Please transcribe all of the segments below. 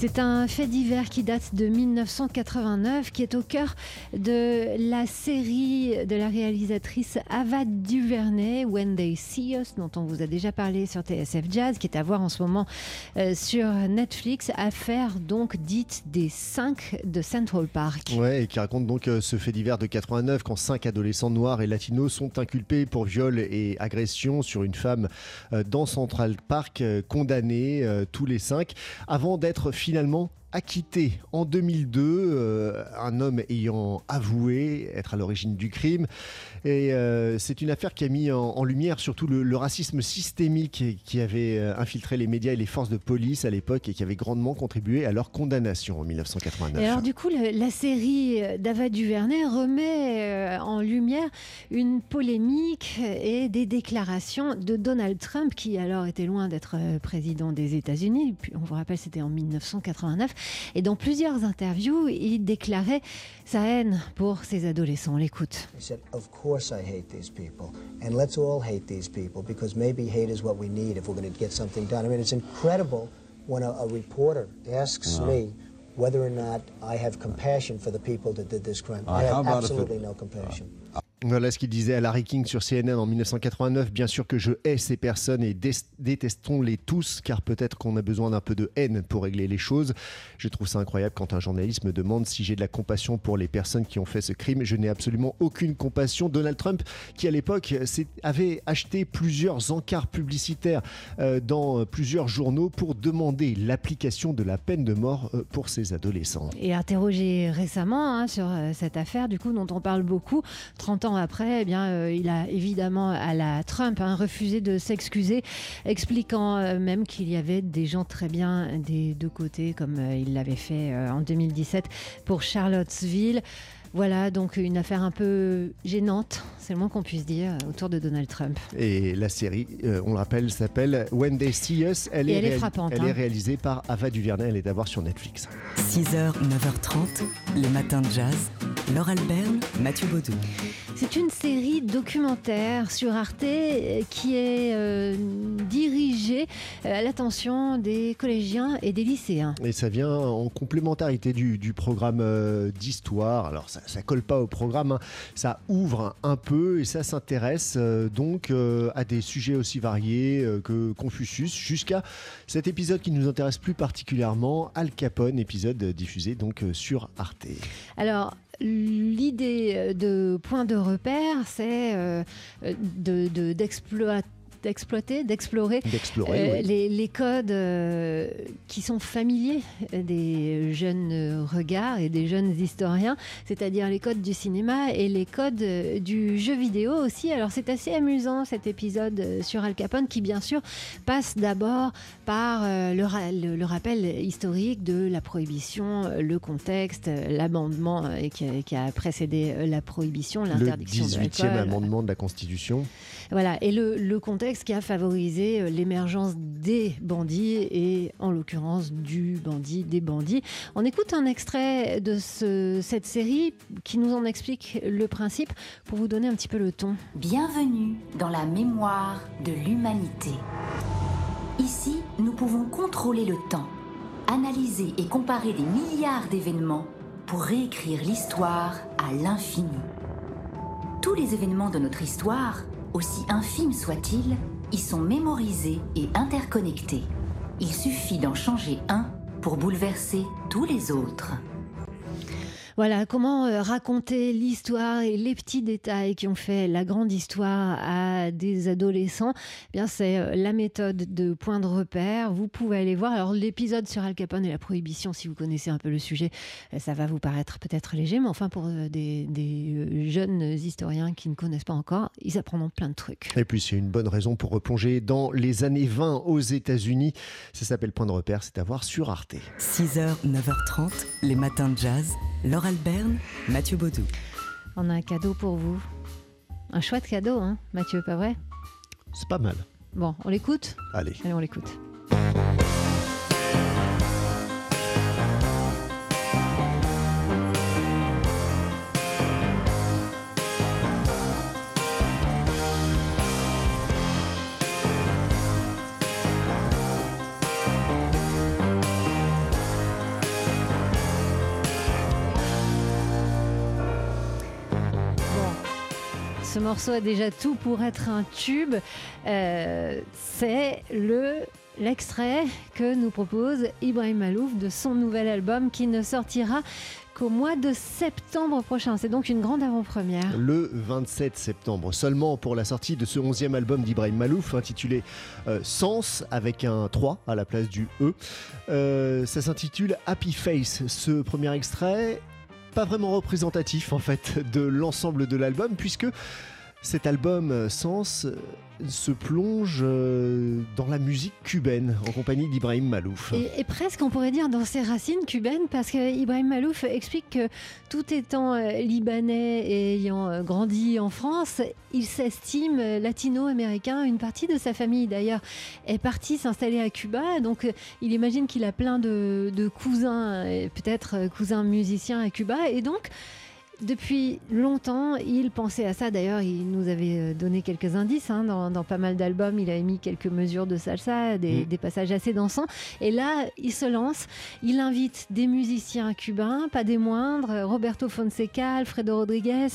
C'est un fait divers qui date de 1989, qui est au cœur de la série de la réalisatrice Ava DuVernay, When They See Us, dont on vous a déjà parlé sur TSF Jazz, qui est à voir en ce moment euh, sur Netflix. Affaire donc dite des 5 de Central Park. Ouais, et qui raconte donc euh, ce fait divers de 89 quand cinq adolescents noirs et latinos sont inculpés pour viol et agression sur une femme euh, dans Central Park, condamnés tous les cinq, avant d'être finalement acquitté en 2002, euh, un homme ayant avoué être à l'origine du crime. Et euh, c'est une affaire qui a mis en, lumière surtout le, racisme systémique qui avait euh, infiltré les médias et les forces de police à l'époque et qui avait grandement contribué à leur condamnation en 1989. Et alors du coup, le- la série d'Ava DuVernay remet en lumière une polémique et des déclarations de Donald Trump, qui alors était loin d'être président des États-Unis. On vous rappelle, c'était en 1989. Et dans plusieurs interviews, il déclarait sa haine pour ces adolescents. On l'écoute. He said, Of course I hate these people. And let's all hate these people because maybe hate is what we need if we're going to get something done. I mean, it's incredible when a, a reporter asks me whether or not I have compassion for the people that did this crime. Uh, I have it- absolutely no compassion. Voilà ce qu'il disait à Larry King sur CNN en 1989. Bien sûr que je hais ces personnes et dé- détestons-les tous, car peut-être qu'on a besoin d'un peu de haine pour régler les choses. Je trouve ça incroyable quand un journaliste me demande si j'ai de la compassion pour les personnes qui ont fait ce crime. Je n'ai absolument aucune compassion. Donald Trump, qui à l'époque avait acheté plusieurs encarts publicitaires euh, dans euh, plusieurs journaux pour demander l'application de la peine de mort euh, pour ces adolescents. Et interrogé récemment hein, sur cette affaire, du coup, dont on parle beaucoup, 30 ans après, eh euh, il a évidemment à la Trump hein, refusé de s'excuser, expliquant euh, même qu'il y avait des gens très bien des deux côtés, comme euh, il l'avait fait en 2017 pour Charlottesville. Voilà donc une affaire un peu gênante, c'est le moins qu'on puisse dire, autour de Donald Trump. Et la série, euh, on le rappelle, s'appelle When They See Us. Elle, Et est, elle est réal- frappante, Elle hein. est réalisée par Ava DuVernay. Elle est à voir sur Netflix. 6h, 9h30, les matins de jazz. Laure Alberne, Mathieu Baudou. C'est une série documentaire sur Arte euh, qui est euh, dirigée euh, à l'attention des collégiens et des lycéens. Et ça vient en complémentarité du, du programme euh, d'histoire. Alors ça, ça colle pas au programme, hein. ça ouvre un, peu et ça s'intéresse euh, donc euh, à des sujets aussi variés euh, que Confucius, jusqu'à cet épisode qui nous intéresse plus particulièrement, Al Capone, épisode diffusé donc sur Arte. Alors, l'idée de point de repère, c'est euh, euh, de- de- d'exploiter d'explorer euh, oui. les, les codes euh, qui sont familiers des jeunes euh, regards et des jeunes historiens, c'est-à-dire les codes du cinéma et les codes euh, du jeu vidéo aussi. Alors c'est assez amusant cet épisode euh, sur Al Capone qui bien sûr passe d'abord par euh, le, ra- le- le rappel historique de la prohibition, euh, le contexte, euh, l'amendement euh, qui, a- qui a précédé euh, la prohibition, Le l'interdiction de 18e l'alcool. amendement de la Constitution. Voilà, et le, le contexte qui a favorisé euh, l'émergence des bandits et en l'occurrence du bandit, des bandits. On écoute un extrait de ce- cette série qui nous en explique le principe pour vous donner un petit peu le ton. Bienvenue dans la mémoire de l'humanité. Ici, nous pouvons contrôler le temps, analyser et comparer des milliards d'événements pour réécrire l'histoire à l'infini. Tous les événements de notre histoire, aussi infimes soient-ils, y sont mémorisés et interconnectés. Il suffit d'en changer un pour bouleverser tous les autres. Voilà, comment euh, raconter l'histoire et les petits détails qui ont fait la grande histoire à des adolescents Eh Bien, c'est euh, la méthode de point de repère. Vous pouvez aller voir. Alors, l'épisode sur Al Capone et la prohibition, si vous connaissez un peu le sujet, euh, ça va vous paraître peut-être léger, mais enfin, pour des, des, jeunes historiens qui ne connaissent pas encore, ils apprendront plein de trucs. Et puis c'est une bonne raison pour replonger dans les années 20 aux États-Unis. Ça s'appelle Point de repère, c'est à voir sur Arte. 6h, 9h30, les matins de jazz. Laure Alberne, Mathieu Baudou. On a un cadeau pour vous. Un chouette cadeau, hein, Mathieu, pas vrai? C'est pas mal. Bon, on l'écoute? Allez. Allez, on l'écoute. Ce morceau a déjà tout pour être un tube. Euh, c'est le l'extrait que nous propose Ibrahim Malouf de son nouvel album qui ne sortira qu'au mois de septembre prochain. C'est donc une grande avant-première. Le 27 septembre, seulement pour la sortie de ce 11e album d'Ibrahim Malouf intitulé euh, Sens avec un 3 à la place du E. Euh, ça s'intitule Happy Face. Ce premier extrait, pas vraiment représentatif en fait de l'ensemble de l'album puisque cet album euh, Sens euh, se plonge euh, dans la musique cubaine en compagnie d'Ibrahim Malouf. Et, presque, on pourrait dire, dans ses racines cubaines, parce qu'Ibrahim Malouf explique que tout étant libanais et ayant grandi en France, il s'estime latino-américain. Une partie de sa famille, d'ailleurs, est partie s'installer à Cuba. Donc, il imagine qu'il a plein de, de cousins, peut-être cousins musiciens à Cuba. Et donc, depuis longtemps, il pensait à ça. D'ailleurs, il nous avait euh, donné quelques indices hein, dans, pas mal d'albums. Il avait mis quelques mesures de salsa, des, mm. passages assez dansants. Et là, il se lance. Il invite des musiciens cubains, pas des moindres. Roberto Fonseca, Alfredo Rodriguez,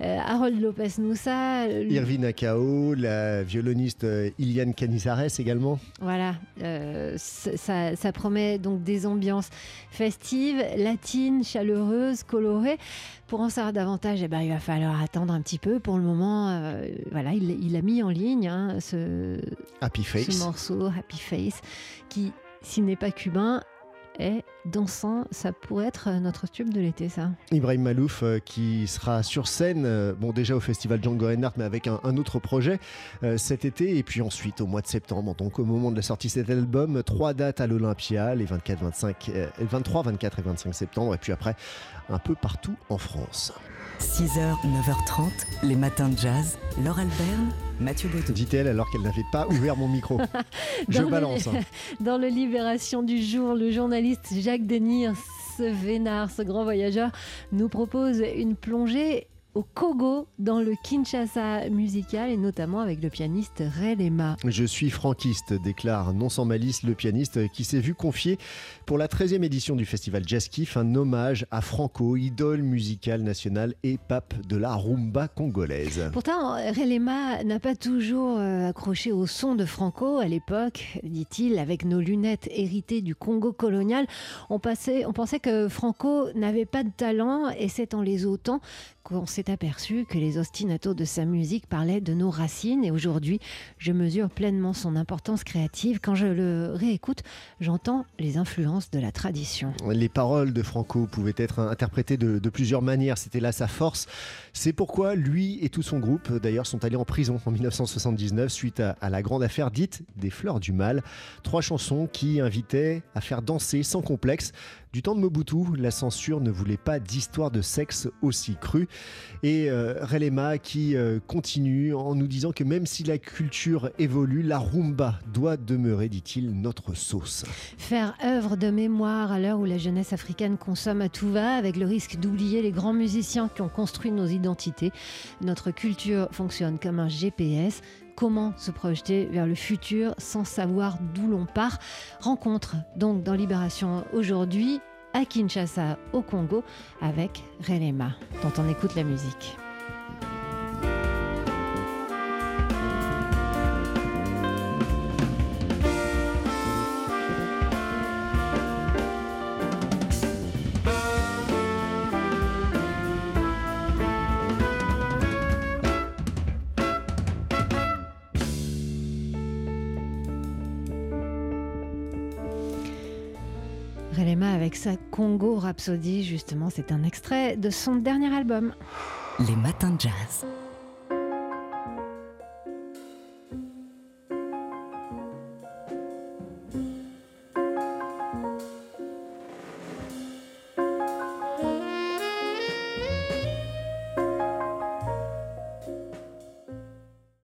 euh, Harold Lopez Noussa. Irvine Acao, la violoniste euh, Iliane Canizares également. Voilà. ça, ça promet donc des ambiances festives, latines, chaleureuses, colorées. Pour en savoir davantage, eh ben, il va falloir attendre un petit peu. Pour le moment, euh, voilà, il, a mis en ligne hein, ce, Happy Face. ce morceau, Happy Face, qui, s'il n'est pas cubain, est dansant. Ça pourrait être notre tube de l'été, ça. Ibrahim Malouf euh, qui sera sur scène, euh, bon déjà au festival Django Reinhardt, mais avec un, autre projet cet été, et puis ensuite au mois de septembre, donc au moment de la sortie de cet album, trois dates à l'Olympia, les 24, 25, 23, 24 et 25 septembre, et puis après un peu partout en France. 6h, 9h30, les matins de jazz. Laure Albert, Mathieu Baudou. Dit-elle alors qu'elle n'avait pas ouvert mon micro. Je balance. Dans le Libération du jour, le journaliste Jacques Denir, ce vénard, ce grand voyageur, nous propose une plongée au Kogo dans le Kinshasa musical et notamment avec le pianiste Ray Lema. Je suis franquiste, déclare non sans malice le pianiste qui s'est vu confier pour la 13e édition du festival Jazz Kiff un hommage à Franco, idole musicale nationale et pape de la rumba congolaise. Pourtant, Ray Lema n'a pas toujours euh, accroché au son de Franco à l'époque, dit-il, avec nos lunettes héritées du Congo colonial. On, passait, on pensait que Franco n'avait pas de talent et c'est en les autant qu'on s'est aperçu que les ostinatos de sa musique parlaient de nos racines et aujourd'hui, je mesure pleinement son importance créative. Quand je le réécoute, j'entends les influences de la tradition. Les paroles de Franco pouvaient être interprétées de, plusieurs manières, c'était là sa force. C'est pourquoi lui et tout son groupe, d'ailleurs, sont allés en prison en 1979 suite à, à la grande affaire dite des Fleurs du Mal. Trois chansons qui invitaient à faire danser sans complexe du temps de Mobutu, la censure ne voulait pas d'histoire de sexe aussi crue. Et euh, Relema qui euh, continue en nous disant que même si la culture évolue, la rumba doit demeurer, dit-il, notre sauce. Faire œuvre de mémoire à l'heure où la jeunesse africaine consomme à tout va, avec le risque d'oublier les grands musiciens qui ont construit nos identités. Notre culture fonctionne comme un GPS comment se projeter vers le futur sans savoir d'où l'on part. Rencontre donc dans Libération aujourd'hui à Kinshasa au Congo avec Relema dont on écoute la musique. Relema avec sa Congo Rhapsody, justement, c'est un extrait de son dernier album. Les matins de jazz.